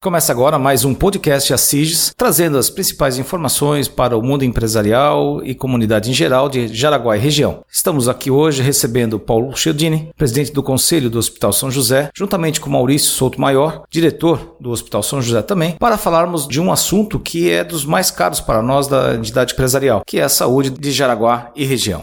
Começa agora mais um podcast Assiges, trazendo as principais informações para o mundo empresarial e comunidade em geral de Jaraguá e região. Estamos aqui hoje recebendo Paulo Chiodini, presidente do Conselho do Hospital São José, juntamente com Maurício Souto Maior, diretor do Hospital São José também, para falarmos de um assunto que é dos mais caros para nós da entidade empresarial, que é a saúde de Jaraguá e região.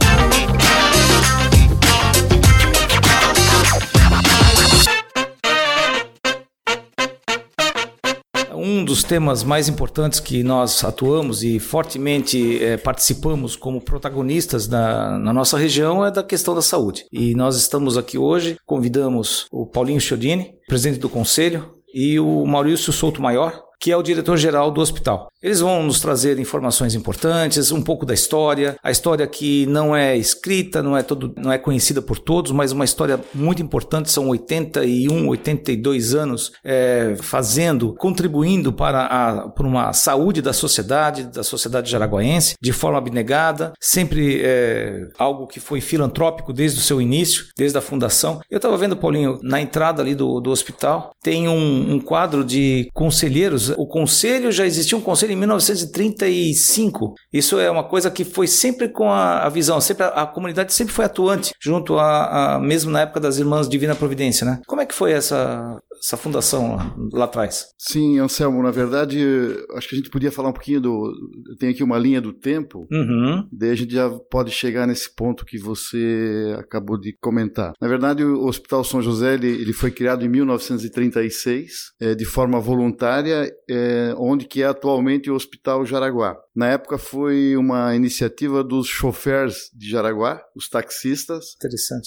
Um dos temas mais importantes que nós atuamos e fortemente é, participamos como protagonistas na, na, nossa região é da questão da saúde. E nós estamos aqui hoje, convidamos o Paulinho Chiodini, presidente do conselho, e o Maurício Souto Maior, que é o diretor-geral do hospital. Eles vão nos trazer informações importantes, um pouco da história, a história que não é escrita, não é todo, não é conhecida por todos, mas uma história muito importante. São 81, 82 anos é, fazendo, contribuindo para, a, para uma saúde da sociedade, da sociedade jaraguaense, de forma abnegada, sempre é, algo que foi filantrópico desde o seu início, desde a fundação. Eu estava vendo, Paulinho, na entrada ali do, do hospital, tem um, um quadro de conselheiros. O conselho já existia um conselho em 1935. Isso é uma coisa que foi sempre com a, a visão, sempre a, a, comunidade sempre foi atuante, junto a, a, mesmo na época das Irmãs Divina Providência, né? Como é que foi essa essa fundação lá, lá, atrás? Sim, Anselmo, na verdade, acho que a gente podia falar um pouquinho do. Tem aqui uma linha do tempo, uhum. daí a gente já pode chegar nesse ponto que você acabou de comentar. Na verdade, o Hospital São José ele, ele foi criado em 1936, é, de forma voluntária, é, onde que é atualmente o Hospital Jaraguá. Na época foi uma iniciativa dos chofers de Jaraguá, os taxistas,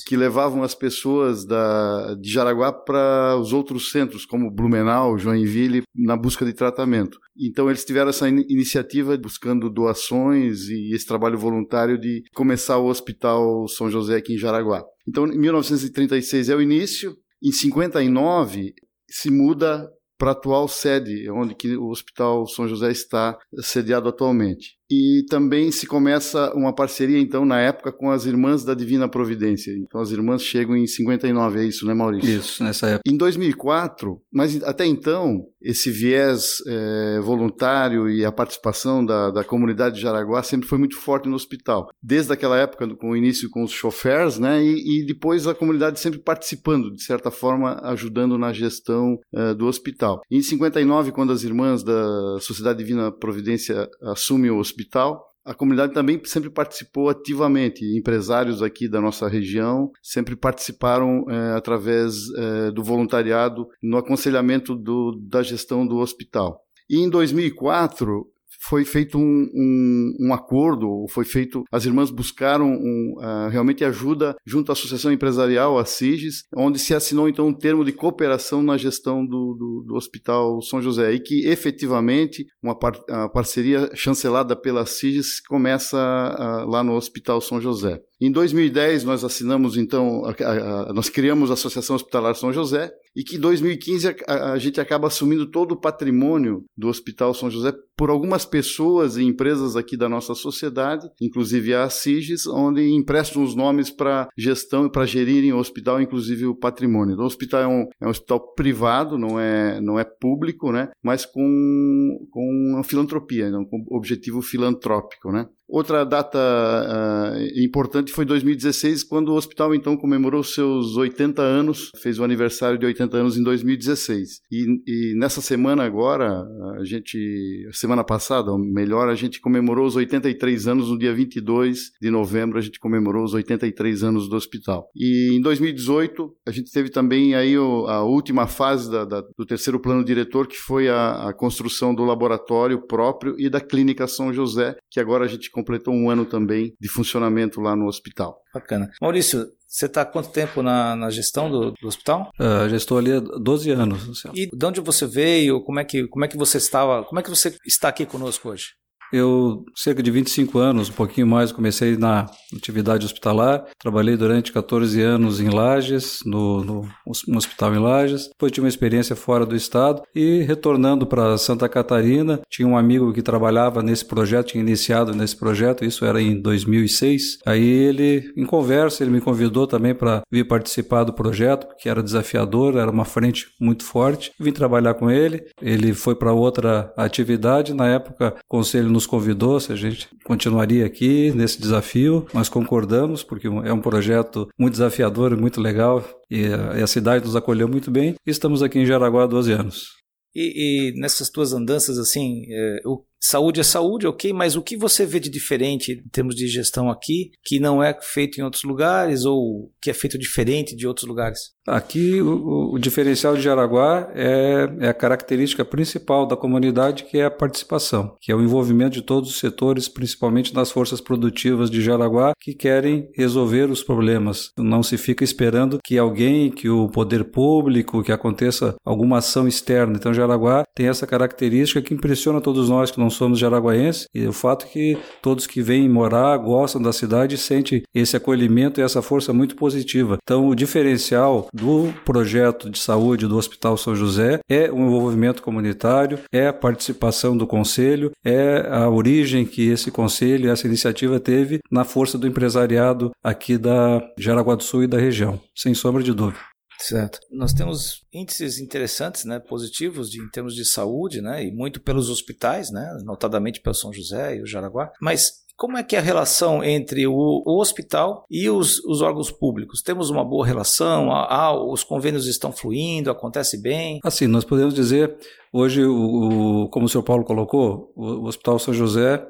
que levavam as pessoas da, de Jaraguá para os outros centros, como Blumenau, Joinville, na busca de tratamento. Então eles tiveram essa in iniciativa buscando doações e esse trabalho voluntário de começar o Hospital São José aqui em Jaraguá. Então, em 1936 é o início. Em 59 se muda para a atual sede, onde que o Hospital São José está sediado atualmente. E também se começa uma parceria, então, na época, com as Irmãs da Divina Providência. Então, as irmãs chegam em 59, é isso, né, Maurício? Isso, nessa época. Em 2004, mas até então, esse viés é, voluntário e a participação da, da comunidade de Jaraguá sempre foi muito forte no hospital. Desde aquela época, com o início com os chofers, né, e, e depois a comunidade sempre participando, de certa forma, ajudando na gestão é, do hospital. Em 59, quando as Irmãs da Sociedade Divina Providência assumem o hospital, hospital. A comunidade também sempre participou ativamente. Empresários aqui da nossa região sempre participaram é, através é, do voluntariado no aconselhamento do, da gestão do hospital. E em 2004, foi feito um, um, um, acordo, foi feito, as irmãs buscaram um, uh, realmente ajuda junto à Associação Empresarial, a SIGES, onde se assinou então um termo de cooperação na gestão do, do, do Hospital São José, e que efetivamente uma par, parceria chancelada pela SIGES começa uh, lá no Hospital São José. Em 2010 nós assinamos então, a, a, a, nós criamos a Associação Hospitalar São José e que em 2015 a, gente acaba assumindo todo o patrimônio do Hospital São José por algumas pessoas e empresas aqui da nossa sociedade, inclusive a CIGES, onde emprestam os nomes para gestão e para gerirem o hospital, inclusive o patrimônio. Então, o hospital é um, é um hospital privado, não é, não é público, né? mas com, com uma filantropia, então, com objetivo filantrópico. Né? Outra data uh, importante foi 2016, quando o hospital então comemorou seus 80 anos, fez o aniversário de 80 anos em 2016. E, e nessa semana agora, a gente, semana passada, melhor, a gente comemorou os 83 anos no dia 22 de novembro, a gente comemorou os 83 anos do hospital. E em 2018, a gente teve também aí o, a última fase da, da, do terceiro plano diretor, que foi a, a construção do laboratório próprio e da clínica São José, que agora a gente completou um ano também de funcionamento lá no hospital. Bacana. Maurício, você está há quanto tempo na, na gestão do, do hospital? Uh, já estou ali há 12 anos. E de onde você veio? Como é que, como é que você estava? Como é que você está aqui conosco hoje? Eu, cerca de 25 anos, um pouquinho mais, comecei na atividade hospitalar. Trabalhei durante 14 anos em Lages, no, no, hospital em Lages. Depois tive uma experiência fora do estado e retornando para Santa Catarina, tinha um amigo que trabalhava nesse projeto, tinha iniciado nesse projeto, isso era em 2006. Aí ele, em conversa, ele me convidou também para vir participar do projeto, que era desafiador, era uma frente muito forte. Vim trabalhar com ele. Ele foi para outra atividade. Na época, conselho nos convidou se a gente continuaria aqui nesse desafio. Nós concordamos, porque é um projeto muito desafiador e muito legal, e a cidade nos acolheu muito bem. Estamos aqui em Jaraguá há 12 anos. E, e, nessas tuas andanças, assim, é, o Saúde é saúde, ok, mas o que você vê de diferente em termos de gestão aqui, que não é feito em outros lugares ou que é feito diferente de outros lugares? Aqui, o, o diferencial de Jaraguá é, é, a característica principal da comunidade, que é a participação, que é o envolvimento de todos os setores, principalmente das forças produtivas de Jaraguá, que querem resolver os problemas. Não se fica esperando que alguém, que o poder público, que aconteça alguma ação externa. Então, Jaraguá tem essa característica que impressiona todos nós que não não somos jaraguaenses, e o fato é que todos que vêm morar gostam da cidade sentem esse acolhimento e essa força muito positiva. Então, o diferencial do projeto de saúde do Hospital São José é o envolvimento comunitário, é a participação do conselho, é a origem que esse conselho, essa iniciativa teve na força do empresariado aqui da Jaraguá do Sul e da região, sem sombra de dúvida. Certo. Nós temos índices interessantes, né, positivos de, em termos de saúde, né, e muito pelos hospitais, né, notadamente pelo São José e o Jaraguá. Mas como é que é a relação entre o, o hospital e os, os, órgãos públicos? Temos uma boa relação? Ah, os convênios estão fluindo? Acontece bem? Assim, nós podemos dizer, hoje, o, o como o senhor Paulo colocou, o, o Hospital São José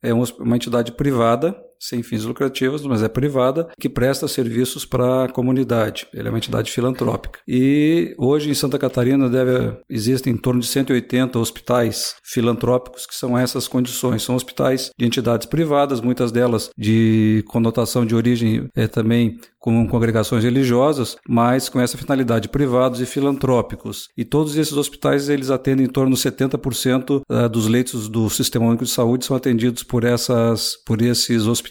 é uma entidade privada sem fins lucrativos, mas é privada, que presta serviços para a comunidade. Ele é uma entidade filantrópica. E hoje em Santa Catarina deve, existem em torno de 180 hospitais filantrópicos que são essas condições. São hospitais de entidades privadas, muitas delas de conotação de origem é, também com congregações religiosas, mas com essa finalidade privados e filantrópicos. E todos esses hospitais eles atendem em torno de 70% eh, dos leitos do Sistema Único de Saúde são atendidos por essas por esses hospitais.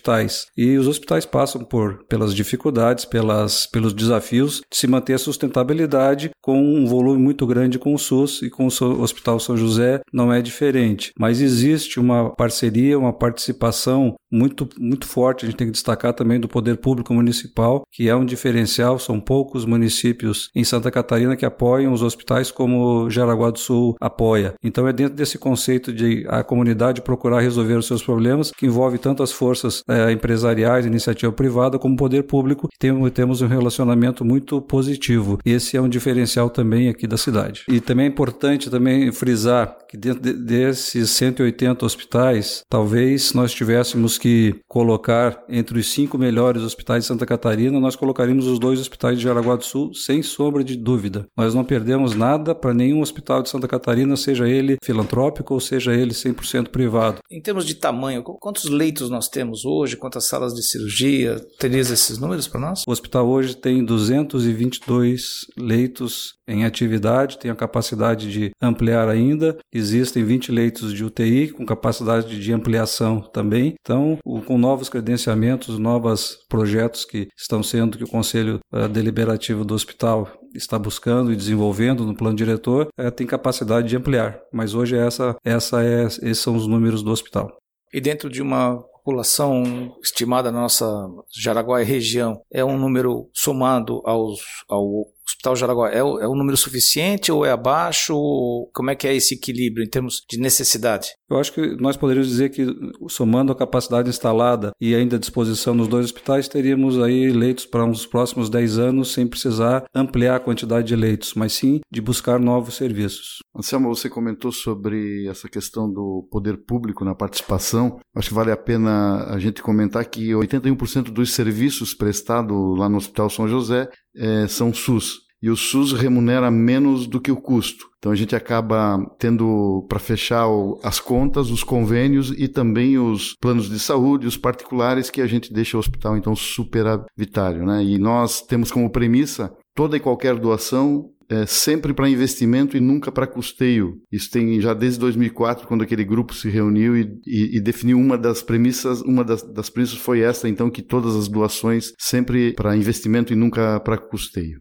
E os hospitais passam por pelas dificuldades, pelas pelos desafios de se manter a sustentabilidade com um volume muito grande com o SUS e com o Hospital São José não é diferente. Mas existe uma parceria, uma participação muito muito forte, a gente tem que destacar também do poder público municipal que é um diferencial. São poucos municípios em Santa Catarina que apoiam os hospitais como Jaraguá do Sul apoia. Então é dentro desse conceito de a comunidade procurar resolver os seus problemas que envolve tanto as forças é, empresariais, iniciativa privada, como poder público. Tem, temos um relacionamento muito positivo. Esse é um diferencial também aqui da cidade. E também é importante também frisar que dentro de, desses 180 hospitais, talvez nós tivéssemos que colocar entre os cinco melhores hospitais de Santa Catarina nós colocaríamos os dois hospitais de Jaraguá do Sul sem sombra de dúvida. Nós não perdemos nada para nenhum hospital de Santa Catarina, seja ele filantrópico ou seja ele 100% privado. Em termos de tamanho, quantos leitos nós temos hoje? Quantas salas de cirurgia? Terias esses números para nós? O hospital hoje tem 222 leitos em atividade, tem a capacidade de ampliar ainda. Existem 20 leitos de UTI com capacidade de ampliação também. Então, com novos credenciamentos, novos projetos que estão sendo que o Conselho uh, Deliberativo do Hospital está buscando e desenvolvendo no plano diretor, uh, tem capacidade de ampliar. Mas hoje essa, essa é, esses são os números do hospital. E dentro de uma população estimada na nossa Jaraguá e região é um número somado aos, ao Hospital Jaraguá é o, é o número suficiente ou é abaixo? Ou como é que é esse equilíbrio em termos de necessidade? Eu acho que nós poderíamos dizer que, somando a capacidade instalada e ainda à disposição nos dois hospitais, teríamos aí leitos para uns próximos 10 anos sem precisar ampliar a quantidade de leitos, mas sim de buscar novos serviços. Anselmo, você comentou sobre essa questão do poder público na participação. Acho que vale a pena a gente comentar que 81% dos serviços prestados lá no Hospital São José é, são SUS. E o SUS remunera menos do que o custo. Então a gente acaba tendo para fechar as contas, os convênios e também os planos de saúde, os particulares que a gente deixa o hospital então superavitário, né? E nós temos como premissa toda e qualquer doação é sempre para investimento e nunca para custeio. Isso tem já desde 2004, quando aquele grupo se reuniu e, e, e definiu uma das premissas, uma das, das premissas foi essa, então, que todas as doações sempre para investimento e nunca para custeio.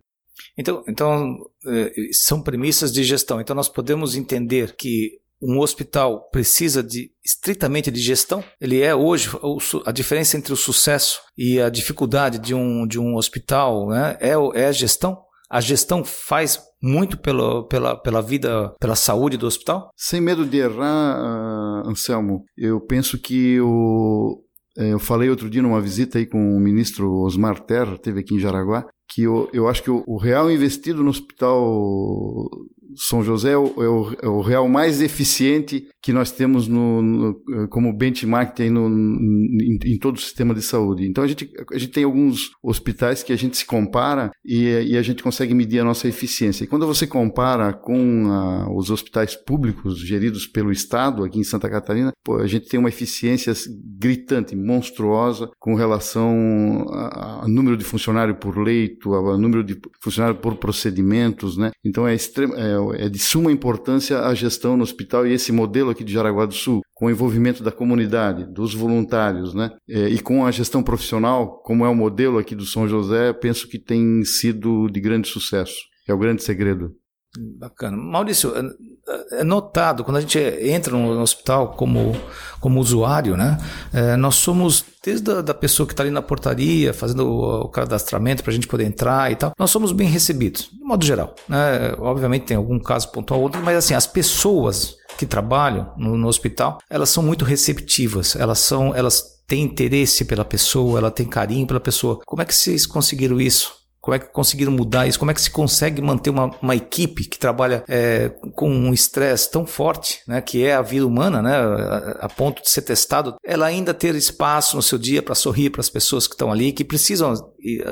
Então, então, é, são premissas de gestão. Então, nós podemos entender que um hospital precisa de estritamente de gestão. Ele é hoje a diferença entre o sucesso e a dificuldade de um, de um hospital né, é, é a gestão. A gestão faz muito pela, pela, pela vida, pela saúde do hospital? Sem medo de errar, uh, Anselmo, eu penso que o, eu falei outro dia numa visita aí com o ministro Osmar Terra, teve aqui em Jaraguá, que eu, eu acho que o, o real investido no hospital são José é o, é o, é o, real mais eficiente que nós temos no, no como benchmark tem no, em, em, todo o sistema de saúde. Então a gente, a gente tem alguns hospitais que a gente se compara e, e a gente consegue medir a nossa eficiência. E quando você compara com a, os hospitais públicos geridos pelo Estado aqui em Santa Catarina, pô, a gente tem uma eficiência gritante, monstruosa com relação ao número de funcionário por leito, ao número de funcionário por procedimentos, né? Então é, extremo, é é de suma importância a gestão no hospital e esse modelo aqui de Jaraguá do Sul, com o envolvimento da comunidade, dos voluntários, né? É, e com a gestão profissional, como é o modelo aqui do São José, penso que tem sido de grande sucesso. É o grande segredo. Bacana. Maurício, é, é notado, quando a gente entra no hospital como, como usuário, né? É, nós somos, desde a da pessoa que está ali na portaria, fazendo o, o cadastramento para a gente poder entrar e tal, nós somos bem recebidos, de modo geral. Né? Obviamente tem algum caso pontual ou outro, mas assim, as pessoas que trabalham no, no hospital, elas são muito receptivas, elas são, elas têm interesse pela pessoa, ela tem carinho pela pessoa. Como é que vocês conseguiram isso? Como é que conseguiram mudar isso? Como é que se consegue manter uma, uma equipe que trabalha é, com um estresse tão forte, né, que é a vida humana, né, a, a, ponto de ser testado, ela ainda ter espaço no seu dia para sorrir para as pessoas que estão ali, que precisam,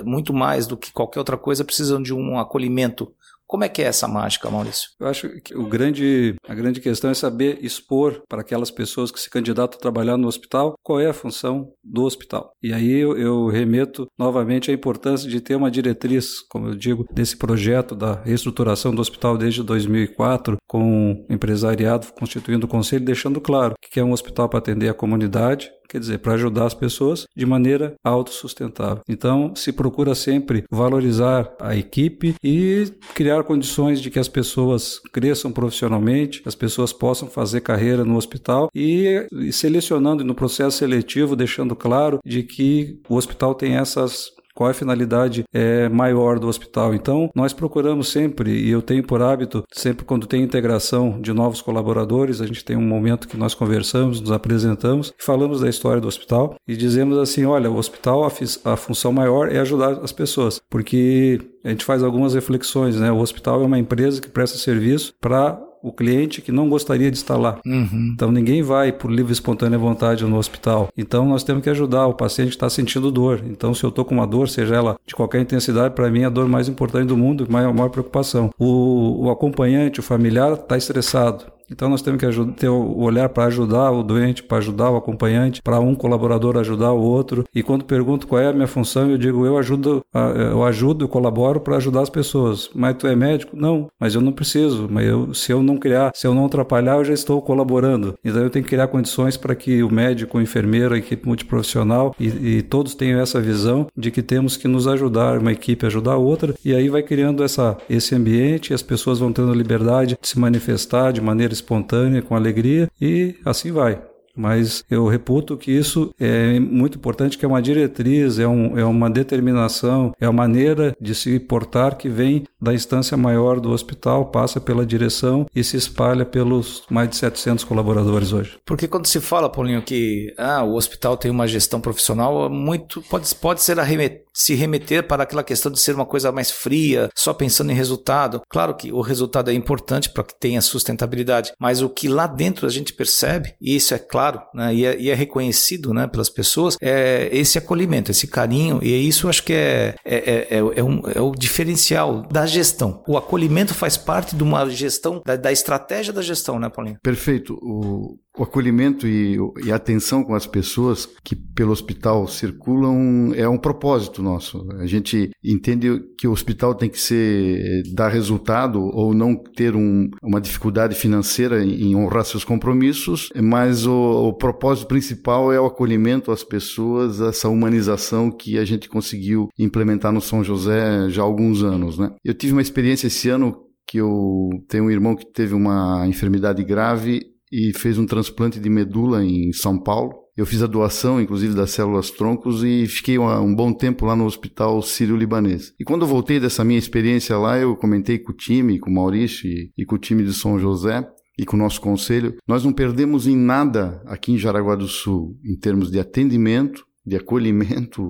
muito mais do que qualquer outra coisa, precisam de um acolhimento como é que é essa mágica, Maurício? Eu acho que o grande, a grande questão é saber expor para aquelas pessoas que se candidatam a trabalhar no hospital qual é a função do hospital. E aí eu, eu remeto novamente à importância de ter uma diretriz, como eu digo, desse projeto da reestruturação do hospital desde 2004, com o empresariado constituindo o conselho, deixando claro que é um hospital para atender a comunidade, quer dizer, para ajudar as pessoas de maneira autossustentável. Então, se procura sempre valorizar a equipe e criar condições de que as pessoas cresçam profissionalmente, as pessoas possam fazer carreira no hospital e, e selecionando no processo seletivo, deixando claro de que o hospital tem essas qual é a finalidade é, maior do hospital. Então, nós procuramos sempre, e eu tenho por hábito, sempre quando tem integração de novos colaboradores, a gente tem um momento que nós conversamos, nos apresentamos, falamos da história do hospital e dizemos assim: olha, o hospital, a, a função maior é ajudar as pessoas, porque a gente faz algumas reflexões, né? O hospital é uma empresa que presta serviço para o cliente que não gostaria de estar lá. Uhum. Então ninguém vai por livre e espontânea vontade no hospital. Então nós temos que ajudar o paciente que está sentindo dor. Então se eu estou com uma dor, seja ela de qualquer intensidade, para mim é a dor mais importante do mundo, maior, maior preocupação. O, o acompanhante, o familiar está estressado. Então nós temos que ter o olhar para ajudar o doente, para ajudar o acompanhante, para um colaborador ajudar o outro. E quando pergunto qual é a minha função, eu digo eu ajudo, eu ajudo, eu colaboro para ajudar as pessoas. Mas tu é médico? Não, mas eu não preciso. Mas eu, se eu não criar, se eu não atrapalhar, eu já estou colaborando. Então eu tenho que criar condições para que o médico, o enfermeiro, a equipe multiprofissional e, e todos tenham essa visão de que temos que nos ajudar, uma equipe ajudar a outra. E aí vai criando essa, esse ambiente, as pessoas vão tendo liberdade de se manifestar de maneira espontânea, com alegria e assim vai. Mas eu reputo que isso é muito importante, que é uma diretriz, é, um, é uma determinação, é a maneira de se portar que vem da instância maior do hospital, passa pela direção e se espalha pelos mais de 700 colaboradores hoje. Porque quando se fala, Paulinho, que ah, o hospital tem uma gestão profissional, muito pode, pode ser arremet, se remeter para aquela questão de ser uma coisa mais fria, só pensando em resultado. Claro que o resultado é importante para que tenha sustentabilidade, mas o que lá dentro a gente percebe, e isso é claro, né, e, é, e, é, reconhecido né, pelas pessoas, é esse acolhimento, esse carinho, e isso acho que é, é, é, é, é um, é o diferencial da gestão. O acolhimento faz parte de uma gestão, da, da estratégia da gestão, né, Paulinho? Perfeito. O, o acolhimento e, e, a atenção com as pessoas que pelo hospital circulam é um propósito nosso. A gente entende que o hospital tem que ser dar resultado ou não ter um, uma dificuldade financeira em honrar seus compromissos, mas o, o propósito principal é o acolhimento às pessoas, essa humanização que a gente conseguiu implementar no São José já há alguns anos. Né? Eu tive uma experiência esse ano que eu tenho um irmão que teve uma enfermidade grave e fez um transplante de medula em São Paulo. Eu fiz a doação, inclusive, das células troncos e fiquei um bom tempo lá no hospital sírio-libanês. E quando eu voltei dessa minha experiência lá, eu comentei com o time, com o Maurício e, e com o time de São José e com o nosso conselho, nós não perdemos em nada aqui em Jaraguá do Sul, em termos de atendimento, de acolhimento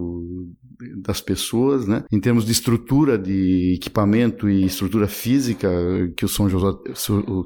das pessoas, né? Em termos de estrutura de equipamento e estrutura física que o São José,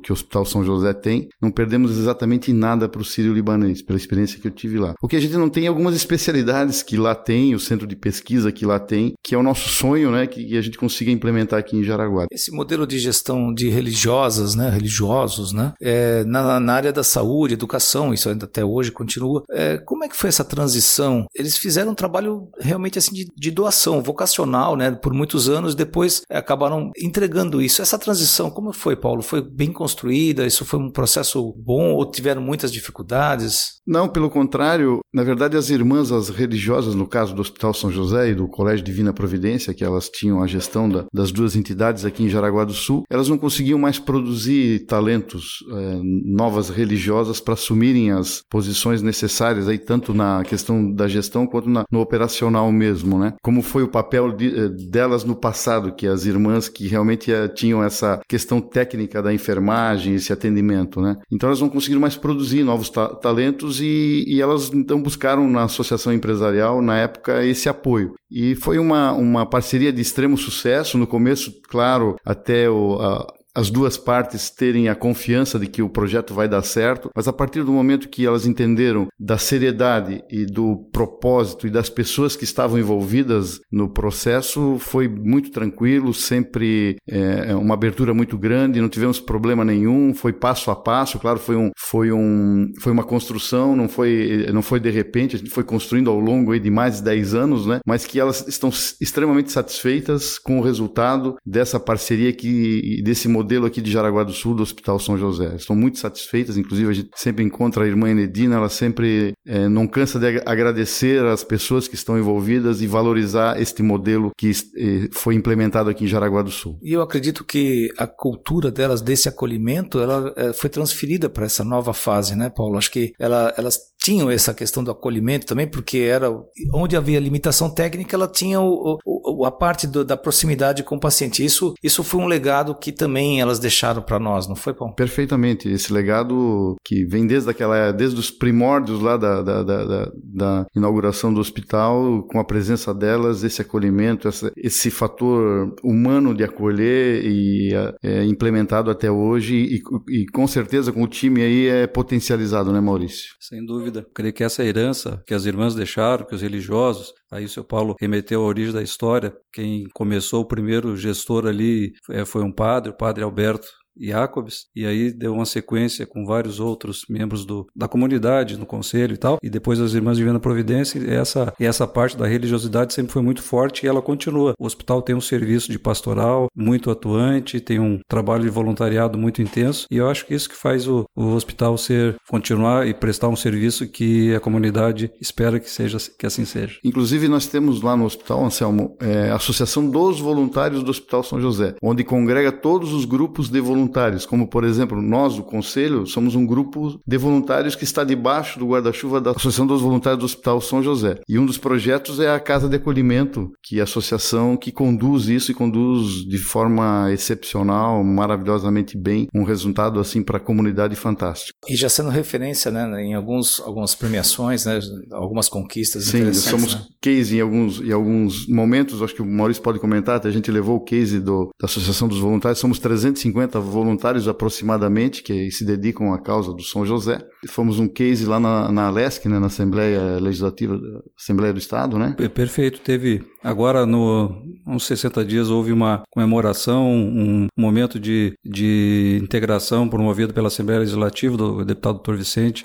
que o Hospital São José tem, não perdemos exatamente nada para o sírio-libanês, pela experiência que eu tive lá. O que a gente não tem algumas especialidades que lá tem, o centro de pesquisa que lá tem, que é o nosso sonho, né? Que a gente consiga implementar aqui em Jaraguá. Esse modelo de gestão de religiosas, né? Religiosos, né? É, na, na, área da saúde, educação, isso ainda até hoje continua. É, como é que foi essa transição? Eles fizeram um trabalho realmente assim de de, doação vocacional, né? Por muitos anos, depois acabaram entregando isso. Essa transição, como foi, Paulo? Foi bem construída? Isso foi um processo bom ou tiveram muitas dificuldades? Não, pelo contrário. Na verdade, as irmãs, as religiosas, no caso do Hospital São José e do Colégio Divina Providência, que elas tinham a gestão da, das duas entidades aqui em Jaraguá do Sul, elas não conseguiam mais produzir talentos, é, novas religiosas para assumirem as posições necessárias, aí tanto na questão da gestão quanto na, no operacional mesmo mesmo, né? Como foi o papel de, eh, delas no passado, que as irmãs que realmente eh, tinham essa questão técnica da enfermagem, esse atendimento, né? Então elas não conseguiram mais produzir novos ta talentos e, e, elas então buscaram na associação empresarial, na época, esse apoio. E foi uma, uma parceria de extremo sucesso. No começo, claro, até o, a, as duas partes terem a confiança de que o projeto vai dar certo, mas a partir do momento que elas entenderam da seriedade e do propósito e das pessoas que estavam envolvidas no processo, foi muito tranquilo, sempre é, é, uma abertura muito grande, não tivemos problema nenhum, foi passo a passo, claro, foi, um, foi, um, foi uma construção, não foi, não foi de repente, a gente foi construindo ao longo de mais de 10 anos, né? mas que elas estão extremamente satisfeitas com o resultado dessa parceria que, desse modelo modelo aqui de Jaraguá do Sul, do Hospital São José. Estão muito satisfeitas, inclusive a gente sempre encontra a irmã Enedina, ela sempre é, não cansa de agradecer as pessoas que estão envolvidas e valorizar este modelo que é, foi implementado aqui em Jaraguá do Sul. E eu acredito que a cultura delas, desse acolhimento, ela é, foi transferida para essa nova fase, né, Paulo? Acho que ela, elas tinham essa questão do acolhimento também, porque era onde havia limitação técnica, ela tinha o, o, a parte do, da proximidade com o paciente. Isso, isso foi um legado que também elas deixaram para nós, não foi, Paulo? Perfeitamente. Esse legado que vem desde aquela, desde os primórdios lá da, da, da, da inauguração do hospital, com a presença delas, esse acolhimento, essa, esse fator humano de acolher e é, implementado até hoje e, e com certeza com o time aí é potencializado, né, Maurício? Sem dúvida dúvida. Creio que essa herança que as irmãs deixaram, que os religiosos, aí o seu Paulo remeteu à origem da história. Quem começou o primeiro gestor ali é, foi um padre, o padre Alberto Jacobs, e aí deu uma sequência com vários outros membros do, da comunidade, no conselho e tal, e depois as Irmãs Divina Providência, e essa, e essa parte da religiosidade sempre foi muito forte e ela continua. O hospital tem um serviço de pastoral muito atuante, tem um trabalho de voluntariado muito intenso, e eu acho que isso que faz o, o hospital ser, continuar e prestar um serviço que a comunidade espera que seja que assim seja. Inclusive, nós temos lá no hospital, Anselmo, é, a Associação dos Voluntários do Hospital São José, onde congrega todos os grupos de voluntários voluntários, como por exemplo, nós, o Conselho, somos um grupo de voluntários que está debaixo do guarda-chuva da Associação dos Voluntários do Hospital São José. E um dos projetos é a Casa de Acolhimento, que é a associação que conduz isso e conduz de forma excepcional, maravilhosamente bem, um resultado assim para a comunidade fantástico. E já sendo referência né, em alguns, algumas premiações, né, algumas conquistas Sim, somos né? case em alguns, em alguns momentos, acho que o Maurício pode comentar, a gente levou o case do, da Associação dos Voluntários, somos 350 voluntários aproximadamente que se dedicam à causa do São José. Fomos um case lá na, na Alesc, né, na Assembleia Legislativa, Assembleia do Estado, né? Perfeito, teve agora no uns 60 dias houve uma comemoração, um momento de, de integração promovido pela Assembleia Legislativa do deputado Dr. Vicente,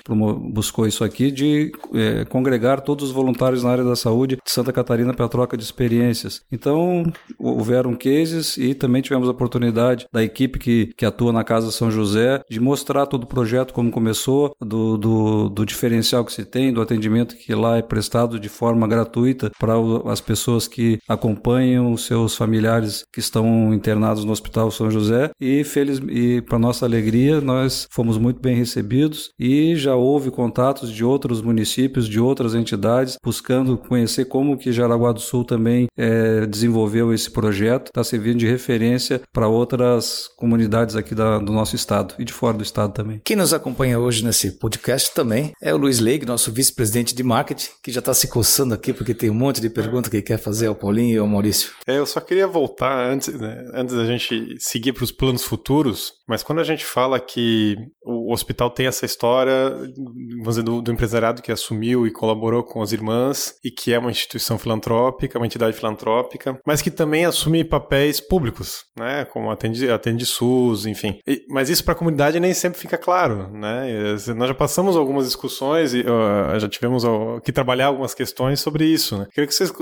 buscou isso aqui de é, congregar todos os voluntários na área da saúde de Santa Catarina para troca de experiências. Então, houveram cases e também tivemos a oportunidade da equipe que, que atua na Casa São José de mostrar todo o projeto, como começou, do, do, do diferencial que se tem, do atendimento que lá é prestado de forma gratuita para as pessoas que acompanham os seus familiares que estão internados no Hospital São José e, feliz, e para nossa alegria, nós fomos muito bem recebidos e já houve contatos de outros municípios, de outras entidades, buscando conhecer como que Jaraguá do Sul também é, desenvolveu esse projeto, está servindo de referência para outras comunidades aqui da, do nosso estado e de fora do estado também. Quem nos acompanha hoje nesse podcast também é o Luiz Leig, nosso vice-presidente de marketing, que já está se coçando aqui porque tem um monte de perguntas que quer fazer ao Paulinho e ao Maurício. É, eu só queria voltar antes, né, antes da gente seguir para os planos futuros, mas quando a gente fala que o hospital tem essa história, vamos dizer, do, do empresariado que assumiu e colaborou com as irmãs e que é uma instituição filantrópica, uma entidade filantrópica, mas que também assume papéis públicos, né, como atende, atende SUS, enfim. E, mas isso para a comunidade nem sempre fica claro, né? E, nós já passamos algumas discussões e uh, já tivemos uh, que trabalhar algumas questões sobre isso, né? Queria que vocês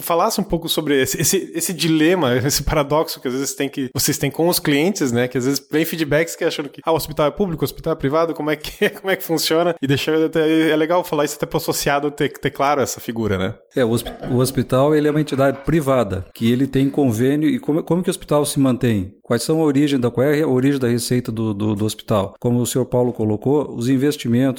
falassem um pouco sobre esse, esse, esse dilema, esse paradoxo que às vezes tem que vocês têm com os clientes, né? Que às vezes vem feedbacks que acham que ah, o hospital é público, o hospital é privado, como é que como é que funciona? E deixar é legal falar isso até para o associado ter, ter claro essa figura, né? É, o hospital ele é uma entidade privada que ele tem convênio e como, como que o hospital se mantém? Quais são a origem da qual é a origem da receita do, do, do, hospital? Como o senhor Paulo colocou, os investimentos,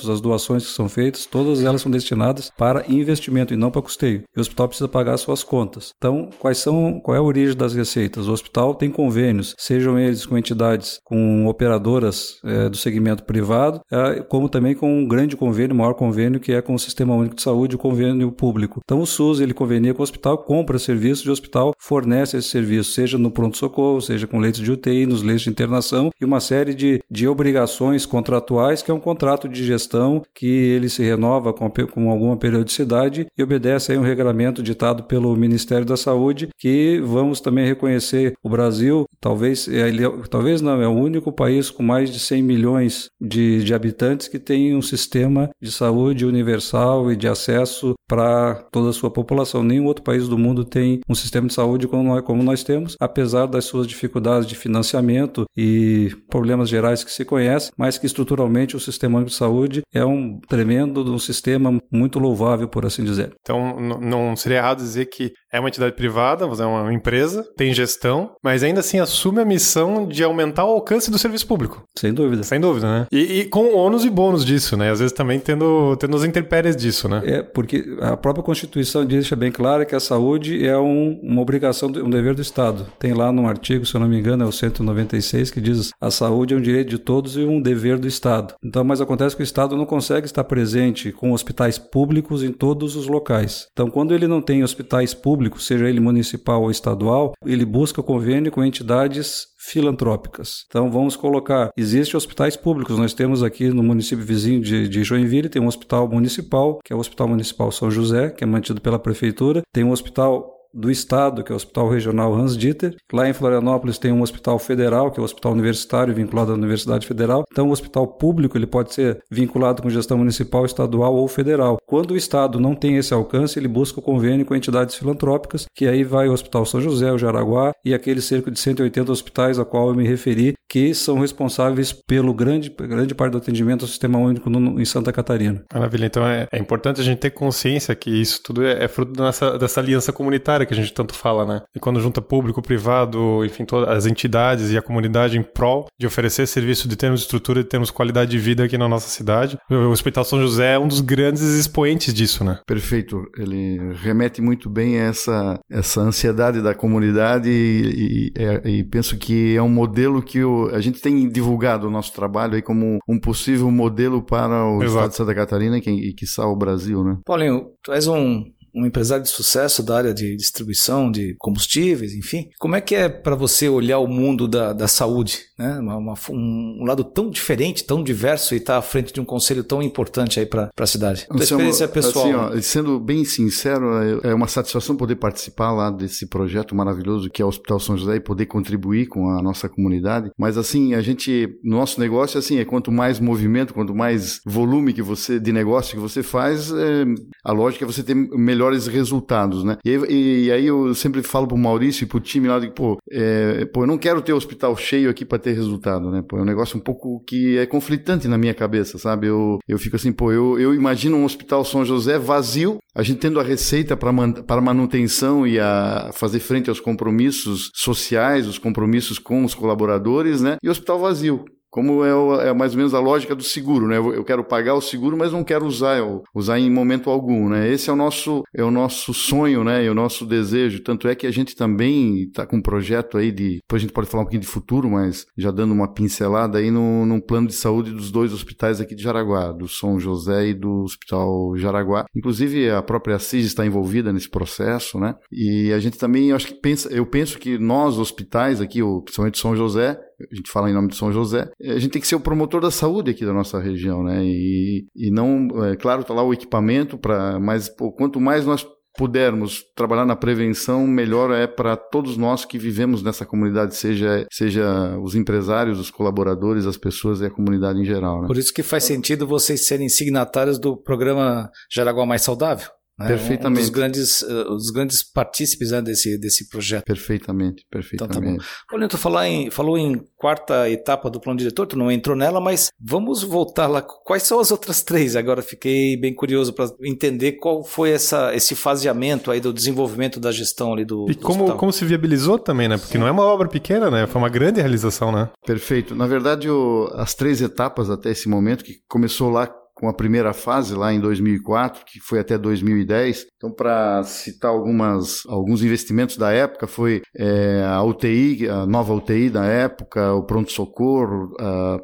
as doações que são feitas, todas elas são destinadas para investimento e não para custeio. E o hospital precisa pagar suas contas. Então, quais são qual é a origem das receitas? O hospital tem convênios, sejam eles com entidades, com operadoras é, do segmento privado, é, como também com um grande convênio, maior convênio que é com o Sistema Único de Saúde, o convênio público. Então, o SUS ele convenia com o hospital, compra serviços o hospital fornece esse serviço, seja no pronto socorro, seja com leitos de UTI, nos leitos de internação e uma série de, de obrigações contratuais, que é um contrato de gestão que ele se renova com, com alguma periodicidade e obedece a um regulamento ditado pelo Ministério da Saúde, que vamos também reconhecer o Brasil, talvez, é, ele, é, talvez não, é o único país com mais de 100 milhões de, de habitantes que tem um sistema de saúde universal e de acesso para toda a sua população. Nenhum outro país do mundo tem um sistema de saúde como nós, como nós temos, apesar das suas dificuldades de financiamento e problemas gerais que se conhece, mas que estruturalmente o sistema de saúde é um tremendo, um sistema muito louvável, por assim dizer. Então, não seria errado dizer que é uma entidade privada, é uma empresa, tem gestão, mas ainda assim assume a missão de aumentar o alcance do serviço público. Sem dúvida. Sem dúvida, né? E, e com ônus e bônus disso, né? Às vezes também tendo, tendo as intempéries disso, né? É, porque a própria Constituição deixa bem claro que a saúde é um, uma obrigação, um dever do Estado. Tem lá num artigo, se eu não me engano, é o 196, que diz a saúde é um direito de todos e um dever do Estado. Então, mas acontece que o Estado não consegue estar presente com hospitais públicos em todos os locais. Então, quando ele não tem hospitais públicos, seja ele municipal ou estadual, ele busca convênio com entidades filantrópicas. Então vamos colocar, existem hospitais públicos, nós temos aqui no município vizinho de, de Joinville, tem um hospital municipal, que é o Hospital Municipal São José, que é mantido pela prefeitura, tem um hospital do estado, que é o Hospital Regional Hans Dieter. Lá em Florianópolis tem um hospital federal, que é o Hospital Universitário, vinculado à Universidade Federal. Então, o hospital público ele pode ser vinculado com gestão municipal, estadual ou federal. Quando o estado não tem esse alcance, ele busca o convênio com entidades filantrópicas, que aí vai o Hospital São José, o Jaraguá e aquele cerca de 180 hospitais a qual eu me referi, que são responsáveis pelo grande, grande parte do atendimento ao Sistema Único no, em Santa Catarina. Maravilha. Então, é, é, importante a gente ter consciência que isso tudo é, é fruto dessa, dessa aliança comunitária que a gente tanto fala, né? E quando junta público, privado, enfim, todas as entidades e a comunidade em prol de oferecer serviço de termos de estrutura e termos qualidade de vida aqui na nossa cidade. O Hospital São José é um dos grandes expoentes disso, né? Perfeito. Ele remete muito bem a essa, essa ansiedade da comunidade e, e, é, e penso que é um modelo que o, a gente tem divulgado o nosso trabalho aí como um possível modelo para o Exato. estado de Santa Catarina e, que, e quiçá o Brasil, né? Paulinho, tu és um um empresário de sucesso da área de distribuição de combustíveis, enfim. Como é que é para você olhar o mundo da, da saúde? Né? Uma, uma, um lado tão diferente, tão diverso e estar tá à frente de um conselho tão importante aí para a cidade. Tua experiência pessoal. Assim, ó, sendo bem sincero, é, é uma satisfação poder participar lá desse projeto maravilhoso que é o Hospital São José e poder contribuir com a nossa comunidade. Mas assim, a gente, nosso negócio assim é quanto mais movimento, quanto mais volume que você de negócio que você faz, é, a lógica é você ter melhores resultados, né? E, e, e aí eu sempre falo pro Maurício e pro time lá, de, pô, é, pô, eu não quero ter hospital cheio aqui para ter resultado, né? Pô, é um negócio um pouco que é conflitante na minha cabeça, sabe? Eu, eu fico assim, pô, eu, eu imagino um hospital São José vazio, a gente tendo a receita para man, manutenção e a fazer frente aos compromissos sociais, os compromissos com os colaboradores, né? E o hospital vazio como é, é, mais ou menos a lógica do seguro, né? Eu, quero pagar o seguro, mas não quero usar, usar em momento algum, né? Esse é o nosso é o nosso sonho, né? E o nosso desejo. Tanto é que a gente também está com um projeto aí de, depois a gente pode falar um pouquinho de futuro, mas já dando uma pincelada aí no, num plano de saúde dos dois hospitais aqui de Jaraguá, do São José e do Hospital Jaraguá. Inclusive a própria CIS está envolvida nesse processo, né? E a gente também, acho que pensa, eu penso que nós hospitais aqui, principalmente São José, a gente fala em nome de São José, a gente tem que ser o promotor da saúde aqui da nossa região, né? E, e não, é claro, tá lá o equipamento para, mas pô, quanto mais nós pudermos trabalhar na prevenção, melhor é para todos nós que vivemos nessa comunidade, seja, seja os empresários, os colaboradores, as pessoas e a comunidade em geral. Né? Por isso que faz sentido vocês serem signatários do programa Jaraguá Mais Saudável. Né? Perfeitamente. Um dos grandes, uh, os grandes partícipes né, desse, desse projeto. Perfeitamente, perfeitamente. Então, tá Paulinho, tu falou em, falou em quarta etapa do plano diretor, tu não entrou nela, mas vamos voltar lá. Quais são as outras três? Agora fiquei bem curioso para entender qual foi essa, esse faseamento aí do desenvolvimento da gestão ali do. E do como, como se viabilizou também, né? Porque Sim. não é uma obra pequena, né? Foi uma grande realização, né? Perfeito. Na verdade, o, as três etapas até esse momento, que começou lá com a primeira fase lá em 2004, que foi até 2010. Então, para citar algumas, alguns investimentos da época, foi é, a UTI, a nova UTI da época, o pronto-socorro,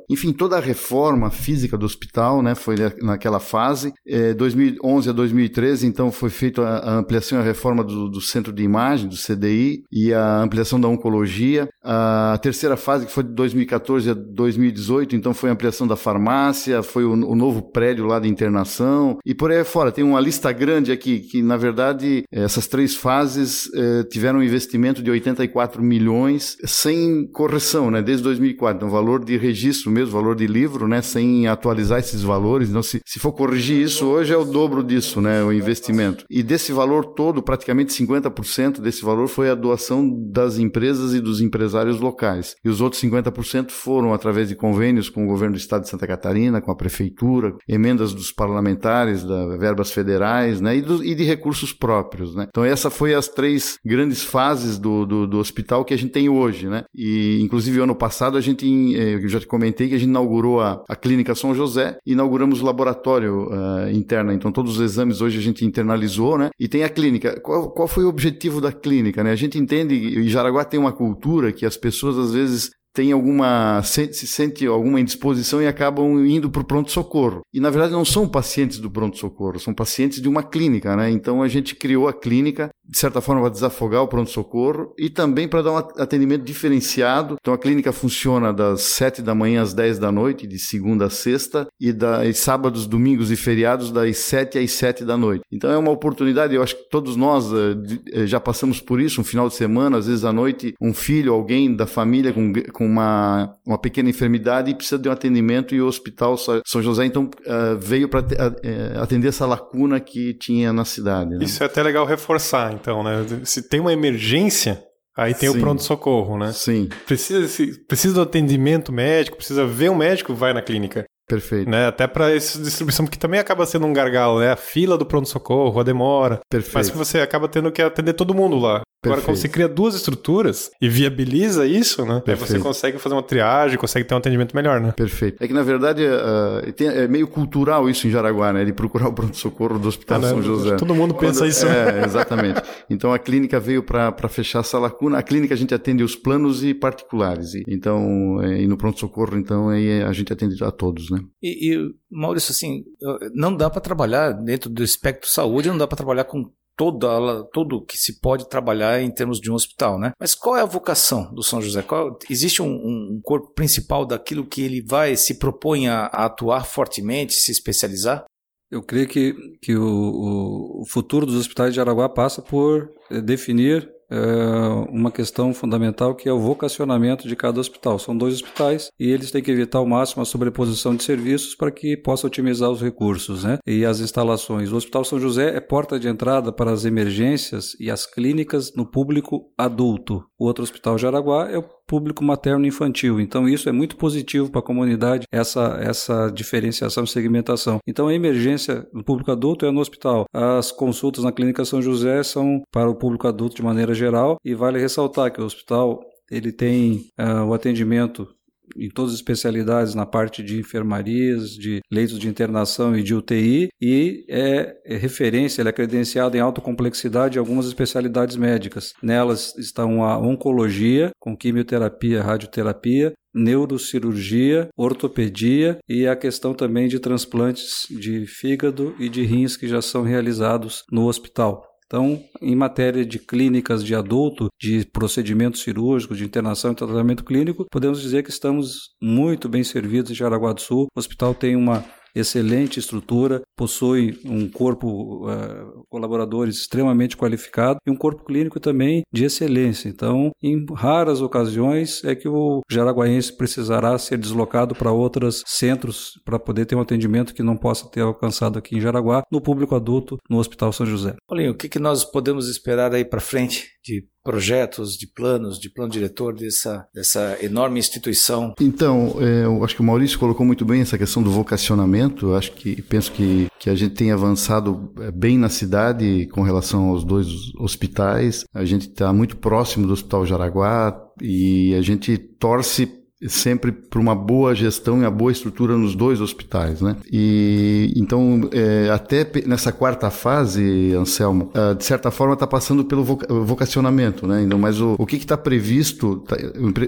enfim, toda a reforma física do hospital né, foi naquela fase. É, 2011 a 2013, então, foi feita a, ampliação e a reforma do, do centro de imagem, do CDI, e a ampliação da oncologia. A terceira fase, que foi de 2014 a 2018, então, foi a ampliação da farmácia, foi o, o novo prédio lá de internação e por aí fora. Tem uma lista grande aqui que, na verdade, essas três fases eh, tiveram um investimento de 84 milhões sem correção, né? Desde 2004. Então, valor de registro mesmo, valor de livro, né? Sem atualizar esses valores. Então, se, se for corrigir isso hoje, é o dobro disso, né? O investimento. E desse valor todo, praticamente 50% desse valor foi a doação das empresas e dos empresários locais. E os outros 50% foram através de convênios com o governo do estado de Santa Catarina, com a prefeitura, emendas dos parlamentares, da verbas federais, né, e, do, e de recursos próprios, né. Então essa foi as três grandes fases do, do, do, hospital que a gente tem hoje, né. E inclusive ano passado a gente, eh, eu já te comentei que a gente inaugurou a, a clínica São José e inauguramos o laboratório uh, interno. Então todos os exames hoje a gente internalizou, né. E tem a clínica. Qual, qual foi o objetivo da clínica, né? A gente entende e Jaraguá tem uma cultura que as pessoas às vezes tem alguma se, se sente alguma indisposição e acabam indo para o pronto socorro. E na verdade não são pacientes do pronto socorro, são pacientes de uma clínica, né? Então a gente criou a clínica de certa forma para desafogar o pronto socorro e também para dar um atendimento diferenciado. Então a clínica funciona das 7 da manhã às 10 da noite, de segunda a sexta, e das sábados, domingos e feriados das 7 às 7 da noite. Então é uma oportunidade, eu acho que todos nós uh, já passamos por isso, um final de semana, às vezes à noite, um filho, alguém da família com, com uma, uma pequena enfermidade e precisa de um atendimento e o Hospital São José então uh, veio para uh, atender essa lacuna que tinha na cidade. Né? Isso é até legal reforçar, então, né? Se tem uma emergência, Aí tem Sim. o pronto-socorro, né? Sim. Precisa, precisa do atendimento médico, precisa ver um médico, vai na clínica. Perfeito. Né? Até para essa distribuição, porque também acaba sendo um gargalo, né? A fila do pronto-socorro, a demora. Perfeito. Faz que você acaba tendo que atender todo mundo lá. Agora, quando você cria duas estruturas e viabiliza isso, né? Aí você consegue fazer uma triagem, consegue ter um atendimento melhor, né? Perfeito. É que, na verdade, uh, tem, é meio cultural isso em Jaraguá, né? De procurar o pronto-socorro do Hospital ah, São José. Todo mundo pensa quando, isso. É, exatamente. Então, a clínica veio para fechar essa lacuna. A clínica a gente atende os planos e particulares. E, então, é, e no pronto-socorro, então, aí a gente atende a todos, né? E, e Maurício, assim, não dá para trabalhar dentro do espectro saúde, não dá para trabalhar com toda, tudo que se pode trabalhar em termos de um hospital, né? Mas qual é a vocação do São José? Qual, existe um, um, corpo principal daquilo que ele vai se propõe a, a atuar fortemente, se especializar? Eu creio que, que o, o futuro dos hospitais de Araguá passa por eh, definir é uma questão fundamental que é o vocacionamento de cada hospital. São dois hospitais e eles têm que evitar ao máximo a sobreposição de serviços para que possa otimizar os recursos né? e as instalações. O Hospital São José é porta de entrada para as emergências e as clínicas no público adulto. O outro hospital Jaraguá é o público materno infantil. Então isso é muito positivo para a comunidade, essa, essa diferenciação e segmentação. Então a emergência no público adulto é no hospital. As consultas na clínica São José são para o público adulto de maneira geral e vale ressaltar que o hospital ele tem uh, o atendimento em todas as especialidades na parte de enfermarias, de leitos de internação e de UTI, e é, é referência, ela é credenciada em alta complexidade em algumas especialidades médicas. Nelas estão a oncologia, com quimioterapia, radioterapia, neurocirurgia, ortopedia e a questão também de transplantes de fígado e de rins que já são realizados no hospital. Então, em matéria de clínicas de adulto, de procedimentos cirúrgicos, de internação e tratamento clínico, podemos dizer que estamos muito bem servidos em Jaraguá do Sul. O hospital tem uma excelente estrutura, possui um corpo uh, colaboradores extremamente qualificado e um corpo clínico também de excelência. Então, em raras ocasiões é que o jaraguaense precisará ser deslocado para outros centros para poder ter um atendimento que não possa ter alcançado aqui em Jaraguá, no público adulto, no Hospital São José. Paulinho, o que, que nós podemos esperar aí para frente de projetos, de planos, de plano diretor dessa, dessa enorme instituição? Então, é, eu acho que o Maurício colocou muito bem essa questão do vocacionamento. Eu acho que penso que, que a gente tem avançado é, bem na cidade com relação aos dois hospitais. A gente está muito próximo do Hospital Jaraguá e a gente torce sempre por uma boa gestão e a boa estrutura nos dois hospitais, né? E então é, até nessa quarta fase, Anselmo, uh, de certa forma está passando pelo vocacionamento, né? Então, mas o, o que está previsto?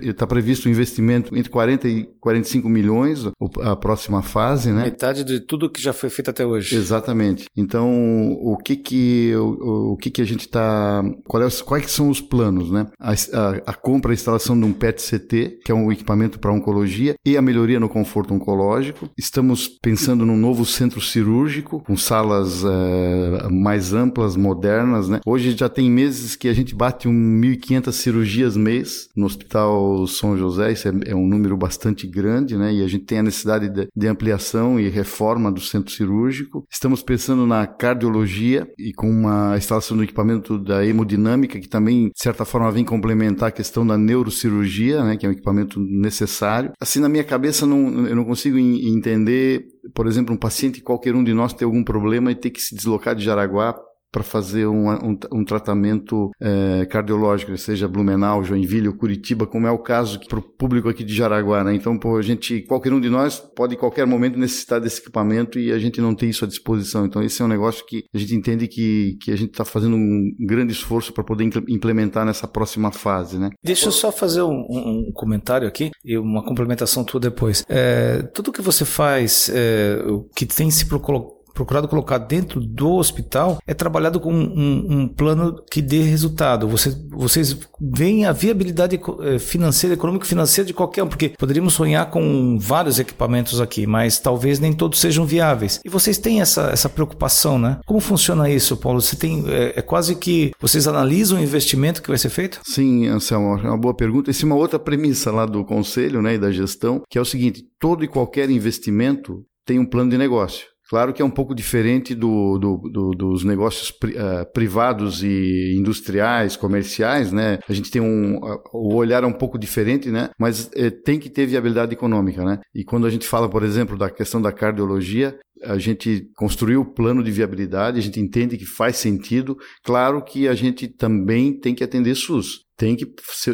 Está tá previsto um investimento entre 40 e 45 milhões a próxima fase, né? Metade de tudo que já foi feito até hoje. Exatamente. Então o que que o, o que que a gente está quais, quais são os planos, né? A, a, a compra e instalação de um PET-CT, que é um equipamento para oncologia e a melhoria no conforto oncológico. Estamos pensando num novo centro cirúrgico com salas uh, mais amplas, modernas. Né? Hoje já tem meses que a gente bate um 1.500 cirurgias mês no Hospital São José. Isso é, é, um número bastante grande, né? E a gente tem a necessidade de, de ampliação e reforma do centro cirúrgico. Estamos pensando na cardiologia e com uma instalação do equipamento da hemodinâmica que também de certa forma vem complementar a questão da neurocirurgia, né? Que é um equipamento necessário. Assim, na minha cabeça, não, eu não consigo entender, por exemplo, um paciente, qualquer um de nós ter algum problema e ter que se deslocar de Jaraguá para fazer um, um, um tratamento é, cardiológico, seja Blumenau, Joinville ou Curitiba, como é o caso para o público aqui de Jaraguá. Né? Então, pô, a gente, qualquer um de nós pode em qualquer momento necessitar desse equipamento e a gente não tem isso à disposição. Então, esse é um negócio que a gente entende que, que a gente está fazendo um grande esforço para poder implementar nessa próxima fase. Né? Deixa eu só fazer um, um comentário aqui e uma complementação tua depois. É, tudo que você faz, é, que tem se colocado procurado colocar dentro do hospital é trabalhado com um, um plano que dê resultado. Você, vocês veem a viabilidade eh, financeira, econômico financeira de qualquer um, porque poderíamos sonhar com vários equipamentos aqui, mas talvez nem todos sejam viáveis. E vocês têm essa, essa preocupação, né? Como funciona isso, Paulo? Você tem é, é quase que vocês analisam o investimento que vai ser feito? Sim, Anselmo, é uma boa pergunta. Essa é uma outra premissa lá do conselho, né, e da gestão, que é o seguinte: todo e qualquer investimento tem um plano de negócio. Claro que é um pouco diferente do, do, do, dos negócios uh, privados e industriais, comerciais, né? A gente tem um o olhar é um pouco diferente, né? Mas uh, tem que ter viabilidade econômica, né? E quando a gente fala, por exemplo, da questão da cardiologia, a gente construiu o plano de viabilidade, a gente entende que faz sentido. Claro que a gente também tem que atender SUS tem que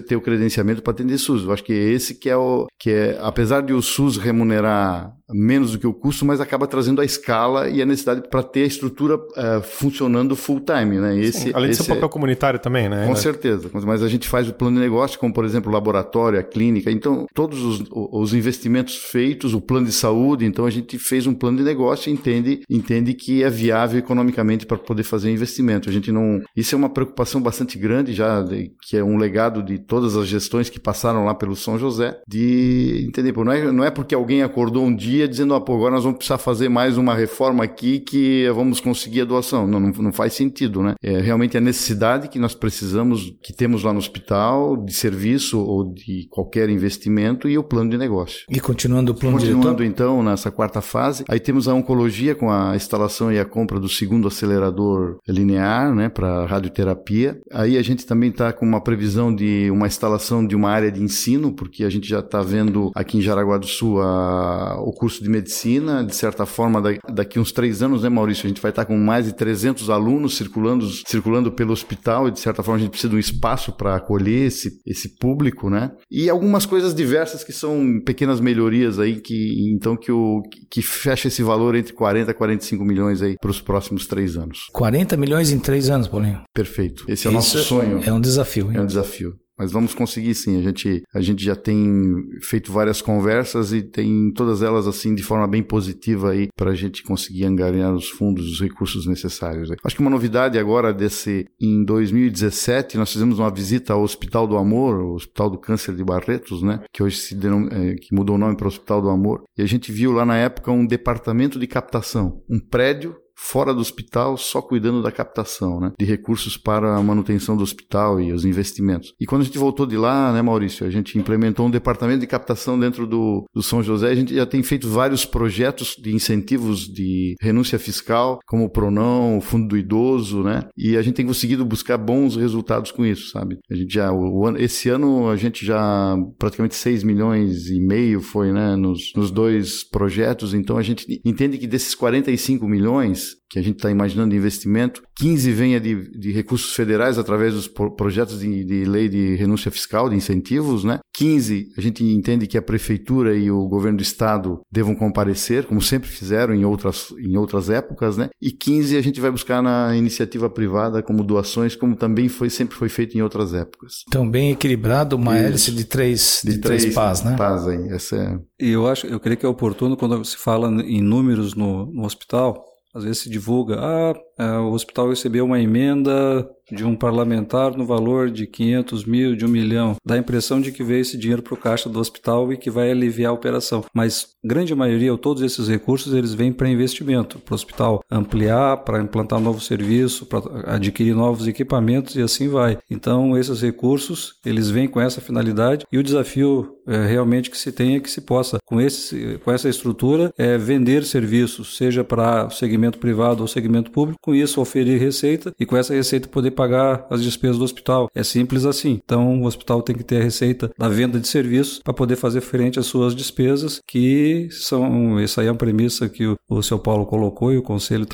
ter o credenciamento para atender SUS. Eu acho que esse que é o que é, apesar de o SUS remunerar menos do que o custo, mas acaba trazendo a escala e a necessidade para ter a estrutura uh, funcionando full time, né? Esse, Sim, além esse de ser um papel é... comunitário também, né? Com certeza, mas a gente faz o plano de negócio, como por exemplo o laboratório, a clínica, então todos os, os investimentos feitos, o plano de saúde, então a gente fez um plano de negócio e entende, entende que é viável economicamente para poder fazer investimento. A gente não. Isso é uma preocupação bastante grande já, que é um legado de todas as gestões que passaram lá pelo São José, de entender, pô, não, é, não é porque alguém acordou um dia dizendo, ah, pô, agora nós vamos precisar fazer mais uma reforma aqui que vamos conseguir a doação. Não, não, não faz sentido, né? É realmente a necessidade que nós precisamos, que temos lá no hospital, de serviço ou de qualquer investimento e o plano de negócio. E continuando o plano Continuando diretor? então nessa quarta fase, aí temos a oncologia com a instalação e a compra do segundo acelerador linear, né, para radioterapia. Aí a gente também está com uma previsão de uma instalação de uma área de ensino, porque a gente já está vendo aqui em Jaraguá do Sul a, o curso de medicina, de certa forma, daqui uns três anos, né, Maurício? A gente vai estar tá com mais de 300 alunos circulando, circulando pelo hospital e, de certa forma, a gente precisa de um espaço para acolher esse, esse público, né? E algumas coisas diversas que são pequenas melhorias aí, que então que, o, que fecha esse valor entre 40 e 45 milhões aí para os próximos três anos. 40 milhões em três anos, Paulinho. Perfeito. Esse é o nosso sonho. É um desafio. Hein? É um desafio. Mas vamos conseguir sim. A gente, a gente já tem feito várias conversas e tem todas elas assim de forma bem positiva aí para a gente conseguir angariar os fundos, os recursos necessários. Acho que uma novidade agora desse em 2017 nós fizemos uma visita ao Hospital do Amor, o Hospital do Câncer de Barretos, né? Que hoje se denom... é, que mudou o nome para Hospital do Amor. E a gente viu lá na época um departamento de captação, um prédio fora do hospital só cuidando da captação, né, de recursos para a manutenção do hospital e os investimentos. E quando a gente voltou de lá, né, Maurício, a gente implementou um departamento de captação dentro do, do São José. A gente já tem feito vários projetos de incentivos de renúncia fiscal, como o Pronão, o Fundo do Idoso, né, e a gente tem conseguido buscar bons resultados com isso, sabe? A gente já, o, o, esse ano a gente já praticamente 6 milhões e meio foi, né, nos, nos dois projetos, então a gente entende que desses 45 milhões, que a gente está imaginando de investimento, 15 venha de, de recursos federais através dos projetos de, de, lei de renúncia fiscal, de incentivos, né? 15, a gente entende que a prefeitura e o governo do estado devam comparecer, como sempre fizeram em outras, em outras épocas, né? E 15 a gente vai buscar na iniciativa privada como doações, como também foi sempre foi feito em outras épocas. Então bem equilibrado, uma Isso. hélice de três de, de três, três pás, né? Pás aí, essa é. E eu acho, eu creio que é oportuno quando se fala em números no, no hospital, às vezes se divulga, ah, o hospital recebeu uma emenda de um parlamentar no valor de 500 mil, de um milhão. Dá a impressão de que veio esse dinheiro para o caixa do hospital e que vai aliviar a operação. Mas grande maioria, ou todos esses recursos, eles vêm para investimento, para o hospital ampliar, para implantar novo serviço, para adquirir novos equipamentos e assim vai. Então, esses recursos, eles vêm com essa finalidade e o desafio é, realmente que se tem é que se possa, com, esse, com essa estrutura, é, vender serviços, seja para segmento privado ou segmento público, com isso oferir receita e com essa receita poder pagar as despesas do hospital. É simples assim. Então, o hospital tem que ter a receita da venda de serviços para poder fazer frente às suas despesas, que são, essa aí é uma premissa que o, o seu Paulo colocou e o conselho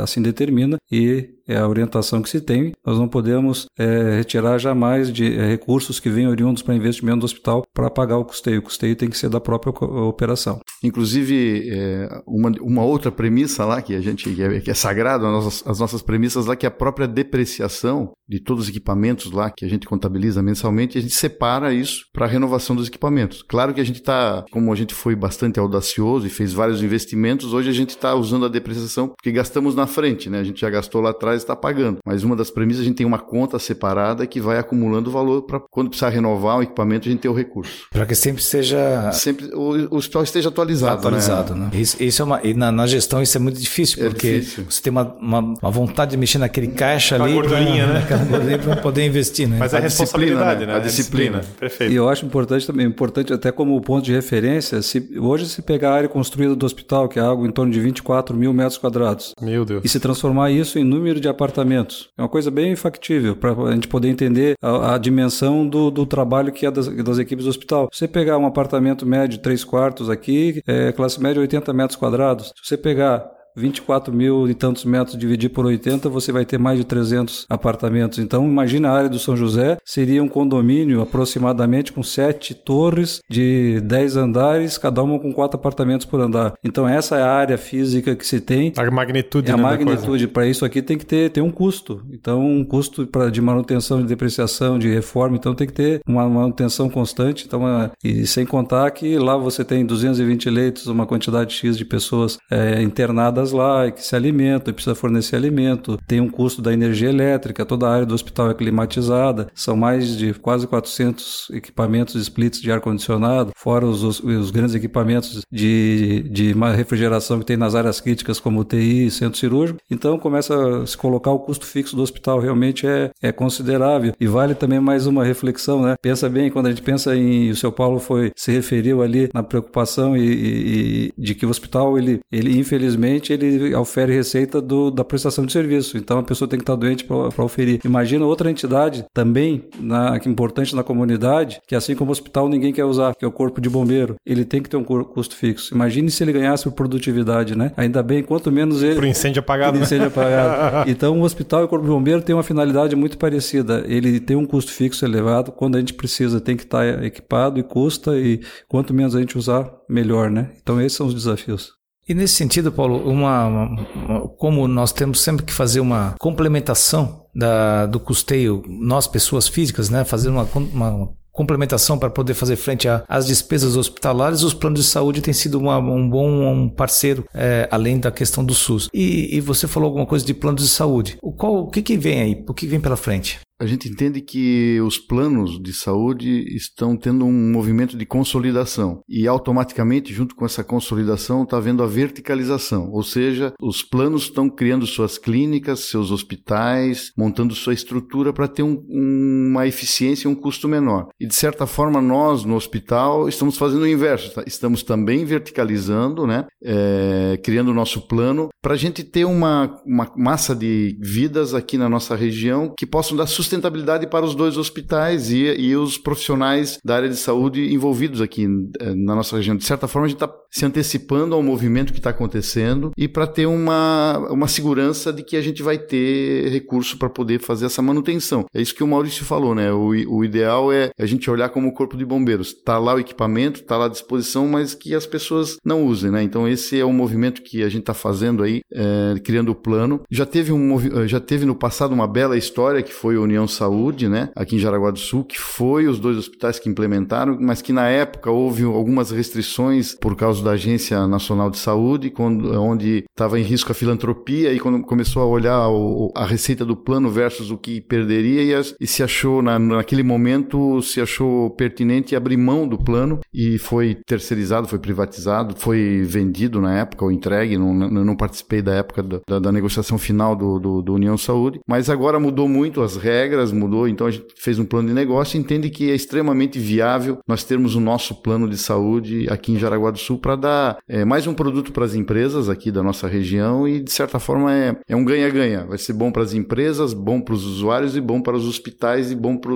assim determina, e é a orientação que se tem. Nós não podemos é, retirar jamais de é, recursos que venham oriundos para investimento do hospital para pagar o custeio. O custeio tem que ser da própria operação. Inclusive, é, uma, uma outra premissa lá que a gente que é, que é sagrada, as nossas, as nossas premissas lá, que é a própria depreciação de todos os equipamentos lá que a gente contabiliza mensalmente, a gente separa isso para a renovação dos equipamentos. Claro que a gente está, como a gente foi bastante audacioso e fez vários investimentos, hoje a gente está usando a depreciação porque gastamos na frente, né? A gente já gastou lá atrás está pagando. Mas uma das premissas, a gente tem uma conta separada que vai acumulando valor para quando precisar renovar o equipamento, a gente ter o recurso. Para que sempre seja. Sempre o, o hospital esteja atualizado. Atualizado, né? né? Isso, isso, é uma. E na, na, gestão isso é muito difícil, é porque difícil. você tem uma, uma, uma, vontade de mexer naquele caixa ali. Gordurinha, né? para poder investir, né? Mas a, a responsabilidade, né? A disciplina. Perfeito. E eu acho importante também, importante até como ponto de referência, se hoje se pegar a área construída do hospital, que é algo em torno de 24 mil metros quadrados. Meu Deus. E se transformar isso em número de apartamentos. É uma coisa bem factível para a gente poder entender a, a dimensão do, do, trabalho que é das, das, equipes do hospital. Se você pegar um apartamento médio, três quartos aqui, é, classe média 80 metros quadrados. Se você pegar 24 mil e tantos metros dividir por 80, você vai ter mais de 300 apartamentos. Então, imagina a área do São José, seria um condomínio aproximadamente com sete torres de 10 andares, cada uma com quatro apartamentos por andar. Então, essa é a área física que se tem. A magnitude, é a né, magnitude. Para isso aqui tem que ter, ter um custo. Então, um custo pra, de manutenção, de depreciação, de reforma. Então, tem que ter uma manutenção constante. Então, uma, e sem contar que lá você tem 220 leitos, uma quantidade X de pessoas é, internadas lá, que se alimentam, e precisa fornecer alimento. Tem um custo da energia elétrica, toda a área do hospital é climatizada. São mais de quase 400 equipamentos splits de ar-condicionado, fora os, os, os, grandes equipamentos de, de refrigeração que tem nas áreas críticas, como UTI, centro cirúrgico. Então, começa a se colocar o custo fixo do hospital, realmente é, é considerável. E vale também mais uma reflexão, né? Pensa bem, quando a gente pensa em. O seu Paulo foi se referiu ali na preocupação e, e, de que o hospital, ele, ele infelizmente, ele ofere receita do, da prestação de serviço. Então a pessoa tem que estar doente para oferir. Imagina outra entidade também na, que é importante na comunidade, que assim como o hospital ninguém quer usar, que é o corpo de bombeiro. Ele tem que ter um custo fixo. Imagine se ele ganhasse por produtividade, né? Ainda bem, quanto menos ele. Por incêndio apagado. Por né? incêndio apagado. então o hospital e o corpo de bombeiro têm uma finalidade muito parecida. Ele tem um custo fixo elevado. Quando a gente precisa, tem que estar equipado e custa. E quanto menos a gente usar, melhor, né? Então esses são os desafios. E nesse sentido, Paulo, uma, uma, como nós temos sempre que fazer uma complementação da, do custeio, nós pessoas físicas, né, fazer uma, uma complementação para poder fazer frente às despesas hospitalares, os planos de saúde têm sido uma, um bom um parceiro, é, além da questão do SUS. E, e, você falou alguma coisa de planos de saúde. O, qual, o que, que vem aí? O que vem pela frente? A gente entende que os planos de saúde estão tendo um movimento de consolidação e automaticamente, junto com essa consolidação, está havendo a verticalização, ou seja, os planos estão criando suas clínicas, seus hospitais, montando sua estrutura para ter um, uma eficiência e um custo menor. E de certa forma, nós no hospital estamos fazendo o inverso, tá? estamos também verticalizando, né? É, criando o nosso plano para a gente ter uma, uma massa de vidas aqui na nossa região que possam dar sustentação sustentabilidade para os dois hospitais e, e os profissionais da área de saúde envolvidos aqui eh, na nossa região. De certa forma, a gente está se antecipando ao movimento que está acontecendo e para ter uma, uma segurança de que a gente vai ter recurso para poder fazer essa manutenção. É isso que o Maurício falou, né? O, o ideal é a gente olhar como o corpo de bombeiros. Está lá o equipamento, está lá à disposição, mas que as pessoas não usem, né? Então esse é o movimento que a gente está fazendo aí, é, criando o plano. Já teve, um, já teve no passado uma bela história que foi o União Saúde, né, aqui em Jaraguá do Sul, que foi os dois hospitais que implementaram, mas que na época houve algumas restrições por causa da Agência Nacional de Saúde, quando, onde estava em risco a filantropia e quando começou a olhar o, a receita do plano versus o que perderia e, e se achou, na, naquele momento, se achou pertinente abrir mão do plano e foi terceirizado, foi privatizado, foi vendido na época ou entregue, não, não participei da época da, da negociação final do, do, do União Saúde, mas agora mudou muito as regras, mudou, então a gente fez um plano de negócio e entende que é extremamente viável nós termos o nosso plano de saúde aqui em Jaraguá do Sul para dar é, mais um produto para as empresas aqui da nossa região e de certa forma é, é um ganha-ganha. Vai ser bom para as empresas, bom para os usuários e bom para os hospitais e bom para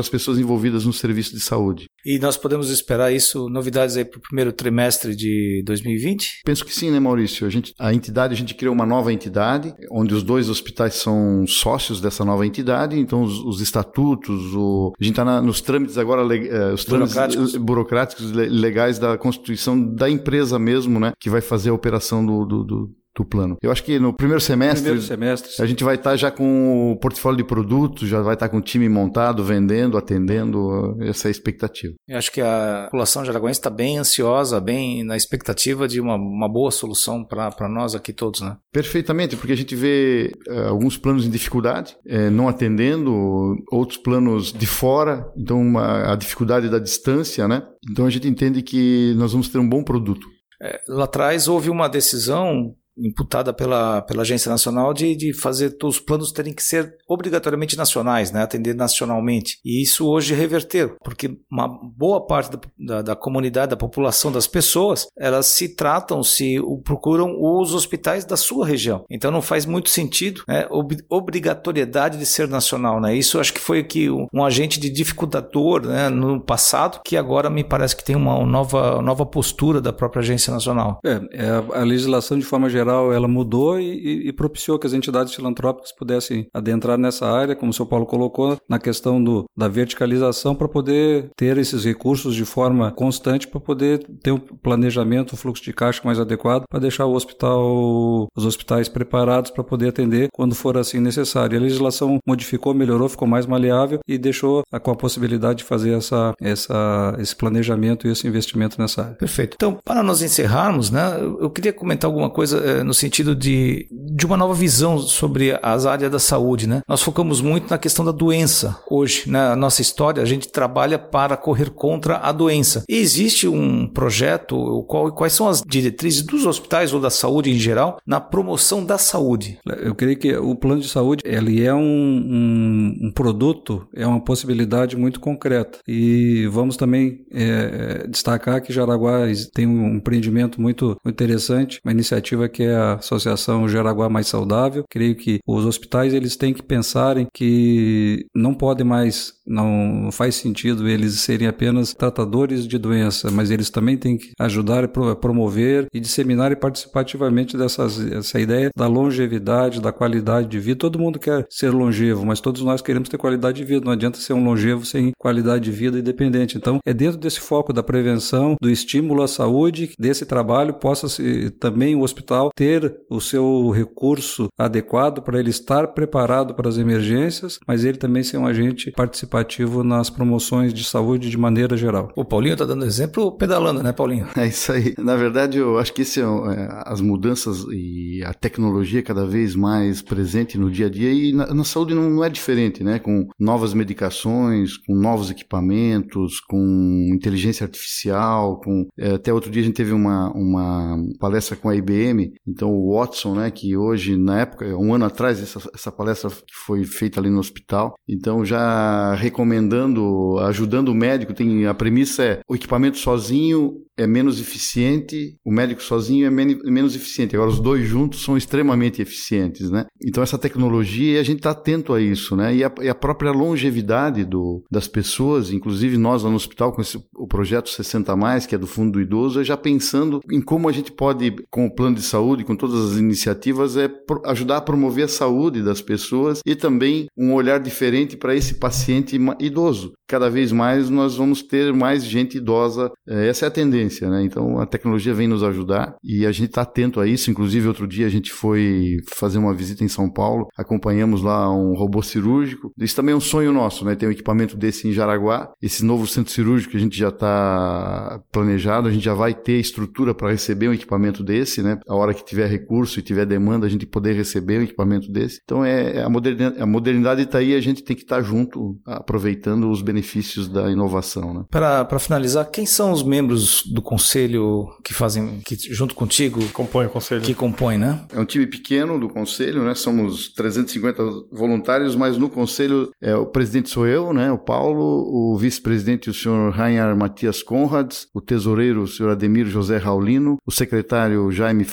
as pessoas envolvidas no serviço de saúde. E nós podemos esperar isso, novidades aí para o primeiro trimestre de 2020? Penso que sim, né, Maurício? A, gente, a entidade, a gente criou uma nova entidade, onde os dois hospitais são sócios dessa nova entidade, então os, os estatutos, o, a gente está nos trâmites agora, uh, os trâmites burocráticos. burocráticos legais da constituição da empresa mesmo, né, que vai fazer a operação do, do, do do plano. Eu acho que no primeiro semestre, primeiro semestre a gente vai estar tá já com o portfólio de produtos, já vai estar tá com o time montado, vendendo, atendendo, essa é a expectativa. Eu acho que a população jaraguense está bem ansiosa, bem na expectativa de uma, uma boa solução para nós aqui todos, né? Perfeitamente, porque a gente vê uh, alguns planos em dificuldade, uh, não atendendo, outros planos de fora, então uma, a dificuldade da distância, né? Então a gente entende que nós vamos ter um bom produto. É, lá atrás houve uma decisão imputada pela, pela Agência Nacional de, de fazer os planos terem que ser obrigatoriamente nacionais, né, atender nacionalmente. E isso hoje reverteu, porque uma boa parte da, da, da, comunidade, da população, das pessoas, elas se tratam, se procuram os hospitais da sua região. Então não faz muito sentido né, ob, obrigatoriedade de ser nacional. Né? Isso acho que foi que um, um agente de dificultador né, no passado, que agora me parece que tem uma nova, nova postura da própria Agência Nacional. É, é a legislação de forma geral ela mudou e, e, propiciou que as entidades filantrópicas pudessem adentrar nessa área, como o seu Paulo colocou, na questão do, da verticalização para poder ter esses recursos de forma constante para poder ter um planejamento, um fluxo de caixa mais adequado para deixar o hospital, os hospitais preparados para poder atender quando for assim necessário. A legislação modificou, melhorou, ficou mais maleável e deixou com a possibilidade de fazer essa, essa, esse planejamento e esse investimento nessa área. Perfeito. Então, para nós encerrarmos, né, eu queria comentar alguma coisa é, no sentido de, de uma nova visão sobre as áreas da saúde. Né? Nós focamos muito na questão da doença hoje. Na nossa história, a gente trabalha para correr contra a doença. E existe um projeto, qual, quais são as diretrizes dos hospitais ou da saúde em geral na promoção da saúde? Eu creio que o plano de saúde ele é um, um, um produto, é uma possibilidade muito concreta. E vamos também é, destacar que Jaraguá tem um empreendimento muito interessante, uma iniciativa que é a Associação Jaraguá Mais Saudável. Creio que os hospitais eles têm que pensarem que não podem mais, não faz sentido eles serem apenas tratadores de doença, mas eles também têm que ajudar a promover e disseminar e participar ativamente dessas, essa ideia da longevidade, da qualidade de vida. Todo mundo quer ser longevo, mas todos nós queremos ter qualidade de vida. Não adianta ser um longevo sem qualidade de vida independente. Então, é dentro desse foco da prevenção, do estímulo à saúde, desse trabalho, possa -se, também o hospital ter o seu recurso adequado para ele estar preparado para as emergências, mas ele também ser um agente participativo nas promoções de saúde de maneira geral. O Paulinho está dando exemplo pedalando, né, Paulinho? É isso aí. Na verdade, eu acho que esse é, é, as mudanças e a tecnologia cada vez mais presente no dia a dia e na, na saúde não, não, é diferente, né? Com novas medicações, com novos equipamentos, com inteligência artificial, com é, até outro dia a gente teve uma, uma palestra com a IBM, então o Watson, né? Que hoje na época, um ano atrás essa, essa palestra foi feita ali no hospital, então já recomendando, ajudando o médico, tem a premissa é o equipamento sozinho é menos eficiente, o médico sozinho é menos eficiente. Agora, os dois juntos são extremamente eficientes, né? Então, essa tecnologia, a gente está atento a isso, né? E a, e a própria longevidade do, das pessoas, inclusive nós lá no hospital, com esse, o projeto 60 Mais, que é do Fundo do Idoso, é já pensando em como a gente pode, com o plano de saúde, com todas as iniciativas, é ajudar a promover a saúde das pessoas e também um olhar diferente para esse paciente idoso. Cada vez mais nós vamos ter mais gente idosa, é, essa é a tendência né? Então a tecnologia vem nos ajudar e a gente está atento a isso. Inclusive, outro dia a gente foi fazer uma visita em São Paulo, acompanhamos lá um robô cirúrgico. Isso também é um sonho nosso, né? Ter um equipamento desse em Jaraguá. Esse novo centro cirúrgico que a gente já está planejado, a gente já vai ter estrutura para receber um equipamento desse, né? A hora que tiver recurso e tiver demanda, a gente poder receber um equipamento desse. Então é, é a modernidade, a modernidade está aí, a gente tem que estar tá junto, aproveitando os benefícios da inovação, né? Para finalizar, quem são os membros do conselho que fazem, que junto contigo. Compõe o conselho. Que compõe, né? É um time pequeno do conselho, né? Somos 350 voluntários, mas no conselho é, o presidente sou eu, né? O Paulo, o vice-presidente o senhor Rainer Matias Conrads, o tesoureiro o senhor Ademir José Raulino, o secretário Jaime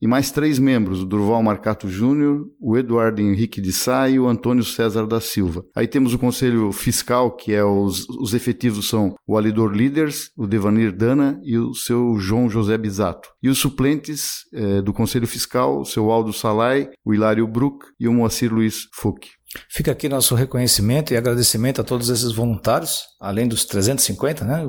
E mais três membros, o Durval Marcato Júnior, o Eduardo Henrique de Sá e o Antônio César da Silva. Aí temos o conselho fiscal, que é os, os efetivos são o Alidor Líderes, o Devanir Dana e o seu João José Bisato. E os suplentes eh, do Conselho Fiscal, o seu Aldo Salai, o Hilário Bruck e o Moacir Luiz Fuch. Fica aqui nosso reconhecimento e agradecimento a todos esses voluntários, além dos 350 né,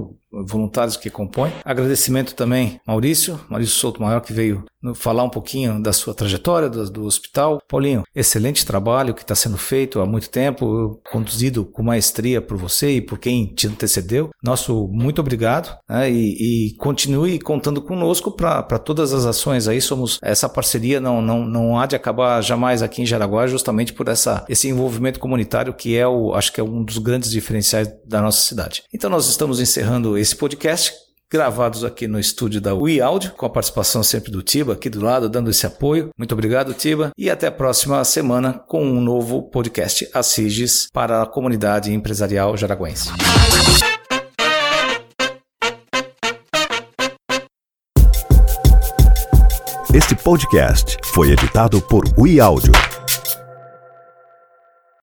voluntários que compõem. Agradecimento também Maurício, Maurício Souto Maior, que veio falar um pouquinho da sua trajetória do, do hospital. Paulinho, excelente trabalho que está sendo feito há muito tempo, conduzido com maestria por você e por quem te antecedeu. Nosso muito obrigado né, e, e, continue contando conosco para todas as ações aí. Somos essa parceria não, não, não há de acabar jamais aqui em Jaraguá, justamente por essa, esse envolvimento comunitário que é o, acho que é um dos grandes diferenciais da nossa cidade. Então nós estamos encerrando esse podcast gravados aqui no estúdio da Ui Áudio, com a participação sempre do Tiba aqui do lado, dando esse apoio. Muito obrigado, Tiba, e até a próxima semana com um novo podcast Assiges para a comunidade empresarial jaraguense. Este podcast foi editado por Ui Áudio.